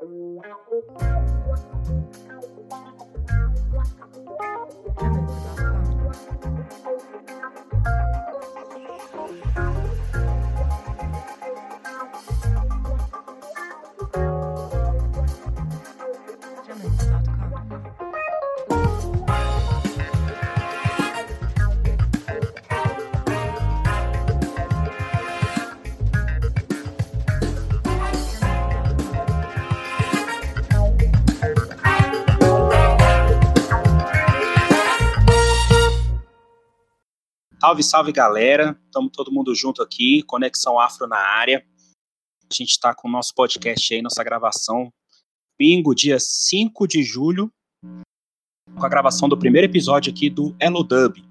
Thank you. Salve, salve galera, estamos todo mundo junto aqui, Conexão Afro na área. A gente está com o nosso podcast aí, nossa gravação, domingo, dia 5 de julho, com a gravação do primeiro episódio aqui do Elo Dub.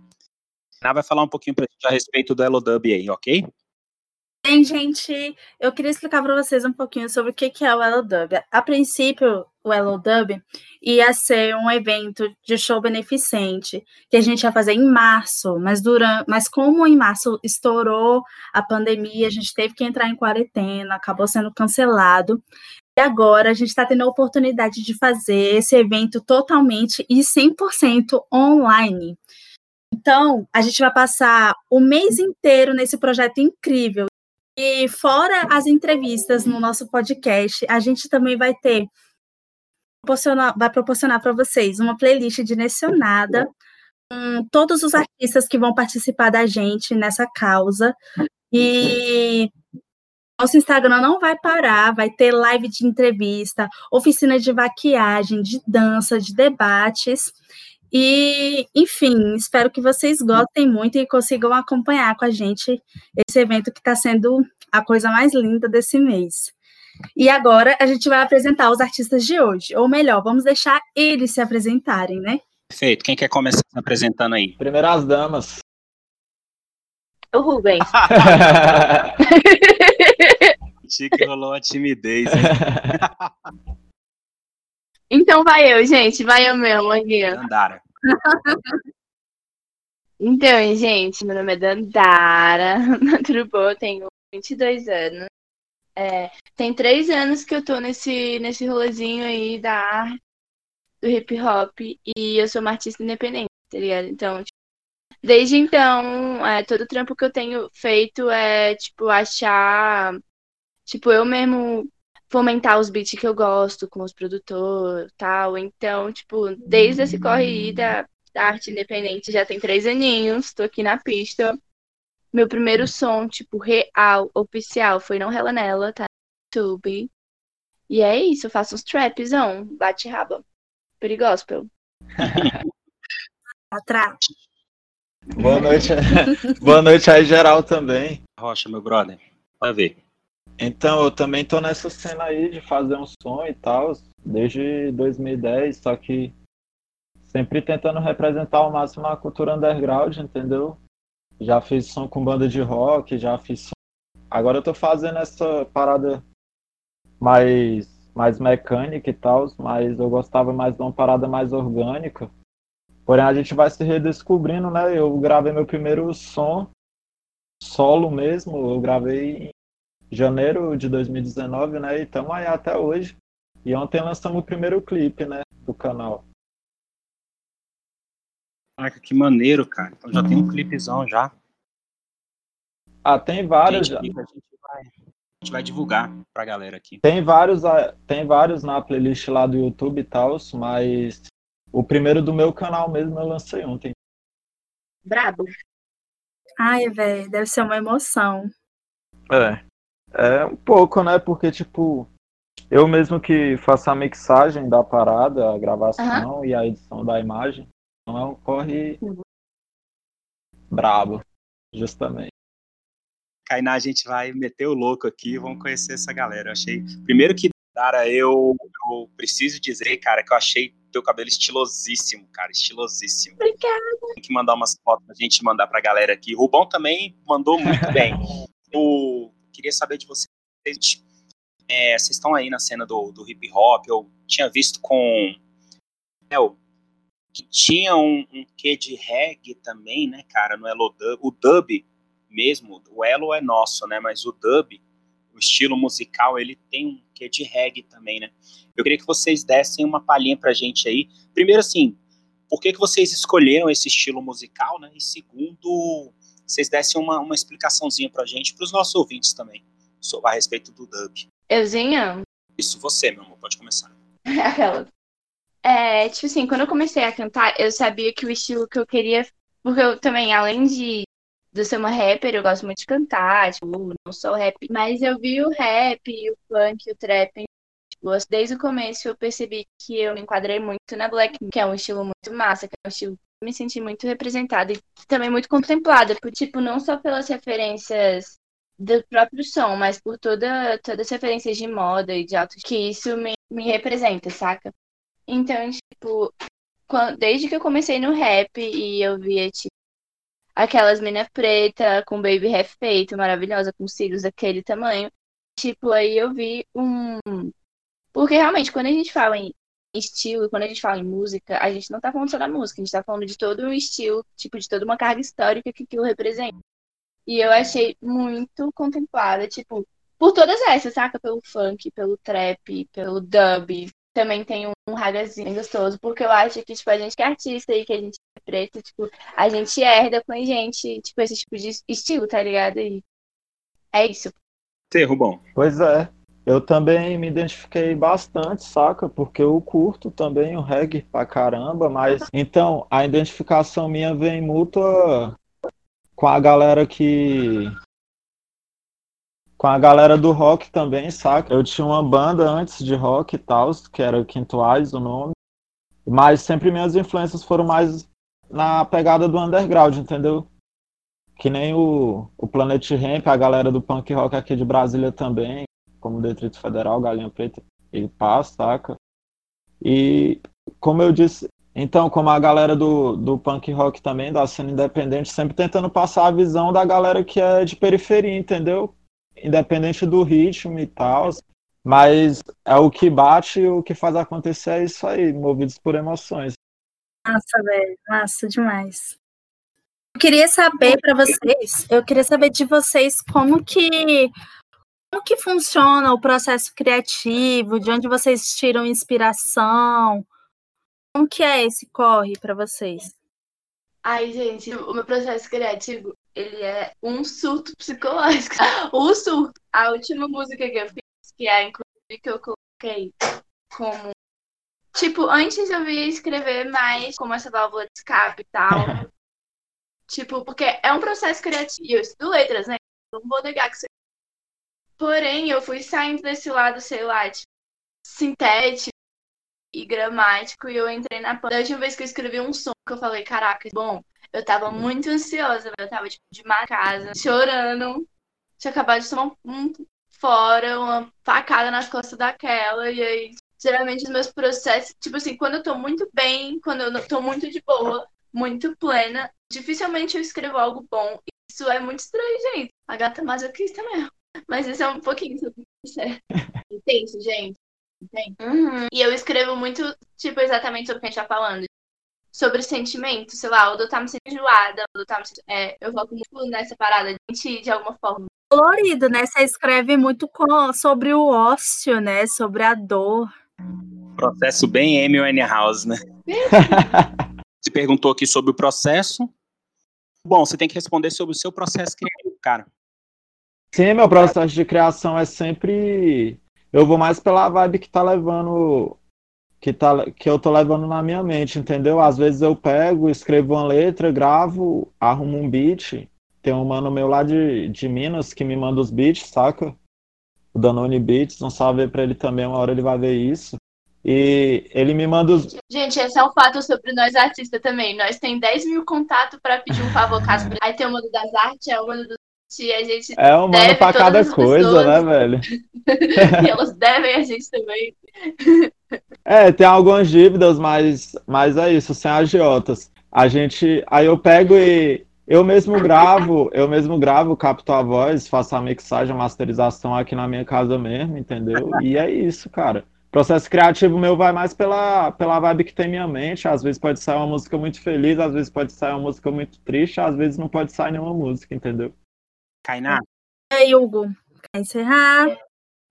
Vai falar um pouquinho pra gente a respeito do Elo Dub aí, ok? Bem, gente, eu queria explicar para vocês um pouquinho sobre o que é o Elodub. A princípio, o Elodub ia ser um evento de show beneficente que a gente ia fazer em março, mas durante, mas como em março estourou a pandemia, a gente teve que entrar em quarentena, acabou sendo cancelado. E agora a gente está tendo a oportunidade de fazer esse evento totalmente e 100% online. Então, a gente vai passar o mês inteiro nesse projeto incrível e fora as entrevistas no nosso podcast, a gente também vai ter vai proporcionar para vocês uma playlist direcionada com todos os artistas que vão participar da gente nessa causa. E nosso Instagram não vai parar, vai ter live de entrevista, oficina de maquiagem, de dança, de debates. E, enfim, espero que vocês gostem muito e consigam acompanhar com a gente esse evento que está sendo a coisa mais linda desse mês. E agora a gente vai apresentar os artistas de hoje, ou melhor, vamos deixar eles se apresentarem, né? Perfeito. Quem quer começar se apresentando aí? Primeiro as damas. O Rubens. Chique rolou a timidez. Então vai eu, gente, vai eu mesmo aqui. Dandara. Então, gente, meu nome é Dandara, tudo bom? Eu tenho 22 anos. É, tem três anos que eu tô nesse, nesse rolezinho aí da arte, do hip hop, e eu sou uma artista independente, tá ligado? Então, tipo, desde então, é, todo o trampo que eu tenho feito é, tipo, achar, tipo, eu mesmo fomentar os beats que eu gosto com os produtores tal. Então, tipo, desde esse corre da, da arte independente já tem três aninhos, tô aqui na pista. Meu primeiro som, tipo, real, oficial, foi Não Rela Nela, tá? No YouTube. E é isso, eu faço uns trapzão, bate raba. Perigospel. Atrás. Boa noite. Boa noite aí, geral, também. Rocha, meu brother. Vai ver. Então, eu também tô nessa cena aí de fazer um som e tal, desde 2010, só que sempre tentando representar ao máximo a cultura underground, entendeu? Já fiz som com banda de rock, já fiz som... Agora eu tô fazendo essa parada mais, mais mecânica e tal, mas eu gostava mais de uma parada mais orgânica. Porém, a gente vai se redescobrindo, né? Eu gravei meu primeiro som solo mesmo, eu gravei janeiro de 2019, né? E estamos aí até hoje. E ontem lançamos o primeiro clipe, né? Do canal. Caraca, que maneiro, cara. Então já tem um clipezão já. Ah, tem vários já. a gente vai, a gente vai divulgar pra galera aqui. Tem vários, ah, tem vários na playlist lá do YouTube e tal, mas o primeiro do meu canal mesmo eu lancei ontem. Brabo. Ai, velho, deve ser uma emoção. É. É um pouco, né? Porque, tipo, eu mesmo que faço a mixagem da parada, a gravação e a edição da imagem, não é um corre Uhum. brabo, justamente. Kainá, a gente vai meter o louco aqui, vamos conhecer essa galera. Eu achei. Primeiro que, cara, eu, eu preciso dizer, cara, que eu achei teu cabelo estilosíssimo, cara, estilosíssimo. Obrigada. Tem que mandar umas fotos pra gente mandar pra galera aqui. Rubão também mandou muito bem. Eu queria saber de vocês. é, vocês estão aí na cena do, do hip hop, eu tinha visto com. É, o- que tinha um, um quê de reggae também, né, cara, no Elo Dub. O dub mesmo, o Elo é nosso, né, mas o dub, estilo musical, ele tem um quê de reggae também, né? Eu queria que vocês dessem uma palhinha pra gente aí. Primeiro, assim, por que, que vocês escolheram esse estilo musical, né? E segundo, vocês dessem uma, uma explicaçãozinha pra gente, pros nossos ouvintes também, sobre, a respeito do dub. Euzinha? Isso, você, meu amor, pode começar. Aquela. É, tipo assim, quando eu comecei a cantar, eu sabia que o estilo que eu queria. Porque eu também, além de, de ser uma rapper, eu gosto muito de cantar, tipo, não sou rap, mas eu vi o rap, o funk, o trap. Tipo, desde o começo eu percebi que eu me enquadrei muito na Black, que é um estilo muito massa, que é um estilo me senti muito representada e também muito contemplada, por, tipo, não só pelas referências do próprio som, mas por toda, todas as referências de moda e de auto que isso me, me representa, saca? Então, tipo, quando, desde que eu comecei no rap e eu via, tipo, aquelas minas preta com baby hair feito, maravilhosa, com cílios daquele tamanho, tipo, aí eu vi um. Porque realmente, quando a gente fala em estilo, quando a gente fala em música, a gente não tá falando só da música, a gente tá falando de todo um estilo, tipo, de toda uma carga histórica que aquilo representa. E eu achei muito contemplada, tipo, por todas essas, saca? Pelo funk, pelo trap, pelo dub, também tem um, um ragazinho gostoso, porque eu acho que, tipo, a gente que é artista e que a gente é preto, tipo, a gente herda com a gente, tipo, esse tipo de estilo, tá ligado? E é isso. Você, Rubão. Pois é. Eu também me identifiquei bastante, saca? Porque eu curto também o reggae pra caramba, mas então a identificação minha vem mútua com a galera que com a galera do rock também, saca? Eu tinha uma banda antes de rock e tal, que era Quintuais o nome. Mas sempre minhas influências foram mais na pegada do underground, entendeu? Que nem o, o Planet Ramp, a galera do punk rock aqui de Brasília também, como Detrito Federal, Galinha Preta e Paz, saca? E como eu disse, então, como a galera do, do punk rock também, da cena independente, sempre tentando passar a visão da galera que é de periferia, entendeu? independente do ritmo e tal. Mas é o que bate e o que faz acontecer é isso aí, movidos por emoções. Massa, velho. Massa demais. Eu queria saber para vocês, eu queria saber de vocês como que como que funciona o processo criativo, de onde vocês tiram inspiração? Como que é esse corre para vocês? Ai, gente, o meu processo criativo, ele é um surto psicológico. O surto. A última música que eu fiz, que é inclusive que eu coloquei como. Tipo, antes eu ia escrever mais como essa válvula de escape e tal. tipo, porque é um processo criativo. Eu estudo letras, né? Não vou negar que você. Porém, eu fui saindo desse lado, sei lá, tipo, sintético e gramático, e eu entrei na. Da última vez que eu escrevi um som, que eu falei, caraca, bom, eu tava muito ansiosa, eu tava, tipo, de má casa, chorando. Tinha acabado de tomar um fora, uma facada nas costas daquela, e aí, geralmente, os meus processos, tipo assim, quando eu tô muito bem, quando eu tô muito de boa, muito plena, dificilmente eu escrevo algo bom. Isso é muito estranho, gente. A gata masoquista mesmo. Mas isso é um pouquinho sobre isso. É intenso, gente. Entende? Uhum. E eu escrevo muito, tipo, exatamente sobre o que a gente tá falando sobre sentimento, sei lá, ou eu tá me sentindo enjoada, ou eu tá me sentindo, é, eu foco muito nessa parada de sentir de alguma forma. Colorido, né? Você escreve muito com, sobre o ócio, né? Sobre a dor. Processo bem Amy Winehouse, né? você perguntou aqui sobre o processo. Bom, você tem que responder sobre o seu processo criativo, cara. Sim, meu processo de criação é sempre. Eu vou mais pela vibe que tá levando que, tá, que eu tô levando na minha mente, entendeu? Às vezes eu pego, escrevo uma letra, gravo, arrumo um beat. Tem um mano meu lá de, de Minas que me manda os beats, saca? O Danone Beats, um salve pra ele também, uma hora ele vai ver isso. E ele me manda os. Gente, esse é um fato sobre nós artistas também. Nós tem 10 mil contatos para pedir um favor caso. Aí tem o mano das artes, é o mano do e a gente é um mano pra cada coisa, pessoas. né, velho? e elas devem a gente também. É, tem algumas dívidas, mas, mas é isso, sem agiotas. A gente. Aí eu pego e eu mesmo gravo, eu mesmo gravo, capto a voz, faço a mixagem, a masterização aqui na minha casa mesmo, entendeu? E é isso, cara. O processo criativo meu vai mais pela, pela vibe que tem minha mente. Às vezes pode sair uma música muito feliz, às vezes pode sair uma música muito triste, às vezes não pode sair nenhuma música, entendeu? Kainá? É, Hugo. Quer encerrar?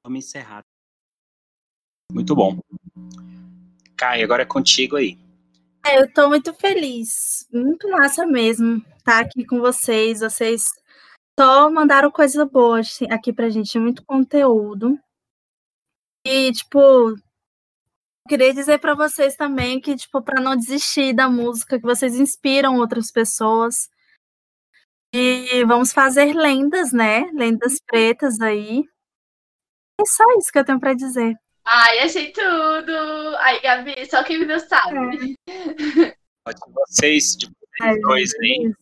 Vamos encerrar. Muito bom. Caio, agora é contigo aí. É, eu tô muito feliz. Muito massa mesmo estar aqui com vocês. Vocês só mandaram coisa boa assim, aqui pra gente, muito conteúdo. E, tipo, queria dizer para vocês também que, tipo, para não desistir da música, que vocês inspiram outras pessoas. E vamos fazer lendas, né? Lendas pretas aí. É só isso que eu tenho para dizer. Ai, achei tudo! Ai, Gabi, só quem viu sabe. É. Pode vocês, de vocês é, dois aí.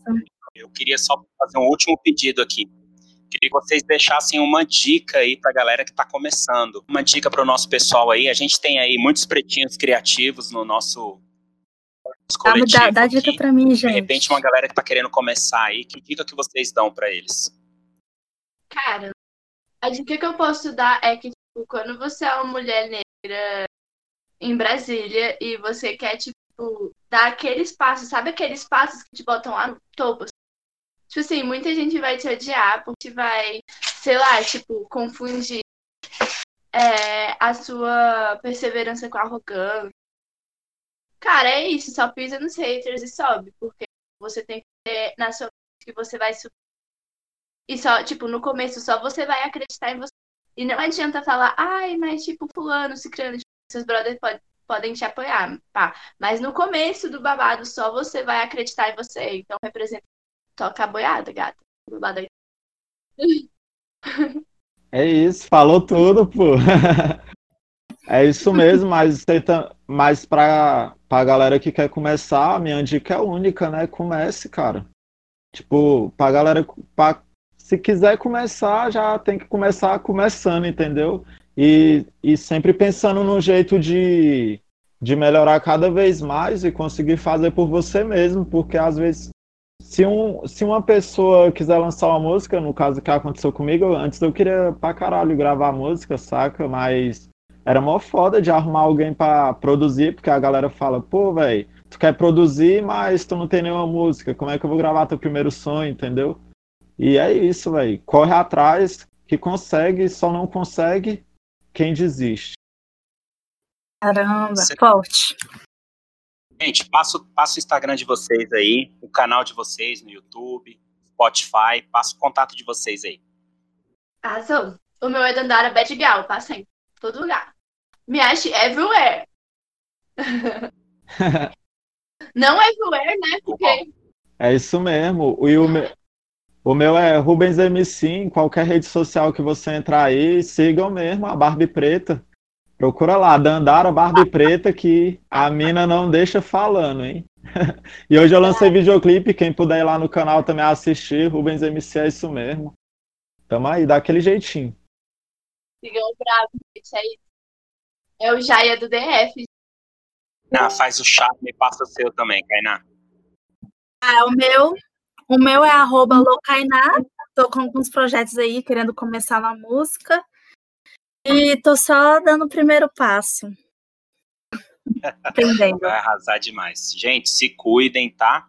Eu queria só fazer um último pedido aqui. Queria que vocês deixassem uma dica aí para a galera que está começando. Uma dica para o nosso pessoal aí. A gente tem aí muitos pretinhos criativos no nosso coletivo. Dá, dá dica para mim, gente. De repente, uma galera que está querendo começar aí, que dica que vocês dão para eles? Cara, a dica que eu posso dar é que tipo, quando você é uma mulher negra em Brasília e você quer, tipo, dar aqueles passos, sabe aqueles passos que te botam lá no topo? Tipo assim, muita gente vai te odiar porque vai, sei lá, tipo, confundir é, a sua perseverança com arrogância. Cara, é isso, só pisa nos haters e sobe, porque você tem que ter na sua que você vai subir. E só, tipo, no começo só você vai acreditar em você. E não adianta falar, ai, mas tipo, fulano, ciclano, tipo, seus brothers pode, podem te apoiar, pá. Mas no começo do babado só você vai acreditar em você. Então representa Toca a boiada, gata. É isso, falou tudo, pô. É isso mesmo, mas, mas pra, pra galera que quer começar, minha dica é única, né? Comece, cara. Tipo, pra galera. Pra, se quiser começar, já tem que começar começando, entendeu? E, e sempre pensando num jeito de, de melhorar cada vez mais e conseguir fazer por você mesmo, porque às vezes se, um, se uma pessoa quiser lançar uma música, no caso que aconteceu comigo, antes eu queria pra caralho gravar música, saca? Mas era mó foda de arrumar alguém pra produzir, porque a galera fala, pô, velho, tu quer produzir, mas tu não tem nenhuma música, como é que eu vou gravar teu primeiro sonho, entendeu? E é isso, velho. Corre atrás, que consegue, só não consegue quem desiste. Caramba, forte. Gente, passa, passa o Instagram de vocês aí, o canal de vocês no YouTube, Spotify, passa o contato de vocês aí. Arrasou. O meu é Dandara Bad Gal, passa em todo lugar. Me ache everywhere. Não everywhere, né? Porque... É isso mesmo. E o meu, o meu é Rubens MC, em qualquer rede social que você entrar aí, sigam mesmo a Barbie Preta. Procura lá, Dandara Barbie Preta, que a mina não deixa falando, hein? e hoje eu lancei videoclipe, quem puder ir lá no canal também assistir, Rubens MC é isso mesmo. Tamo aí, daquele jeitinho. Sigam bravo, gente, aí. É o Jaia do DF. Ah, faz o charme e passa o seu também, Kainá. Ah, o meu, o meu é arroba Locainá. Tô com alguns projetos aí, querendo começar na música. E tô só dando o primeiro passo. Aprendendo. Vai arrasar demais. Gente, se cuidem, tá?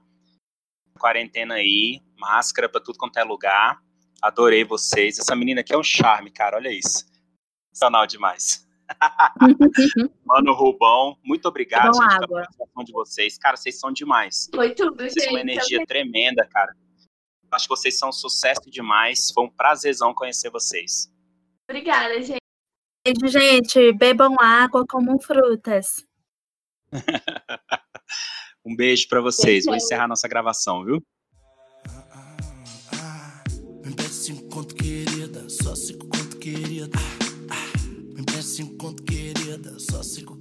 Quarentena aí, máscara pra tudo quanto é lugar. Adorei vocês. Essa menina aqui é um charme, cara. Olha isso. Sensacional demais. Mano Rubão, muito obrigado gente, pela participação de vocês. Cara, vocês são demais. Foi tudo, vocês gente. uma energia também. tremenda, cara. Acho que vocês são um sucesso demais. Foi um prazerzão conhecer vocês. Obrigada, gente. Beijo, gente. Bebam água, comam frutas. um beijo para vocês. Vou encerrar nossa gravação, viu? Cinco conto, querida. Só cinco.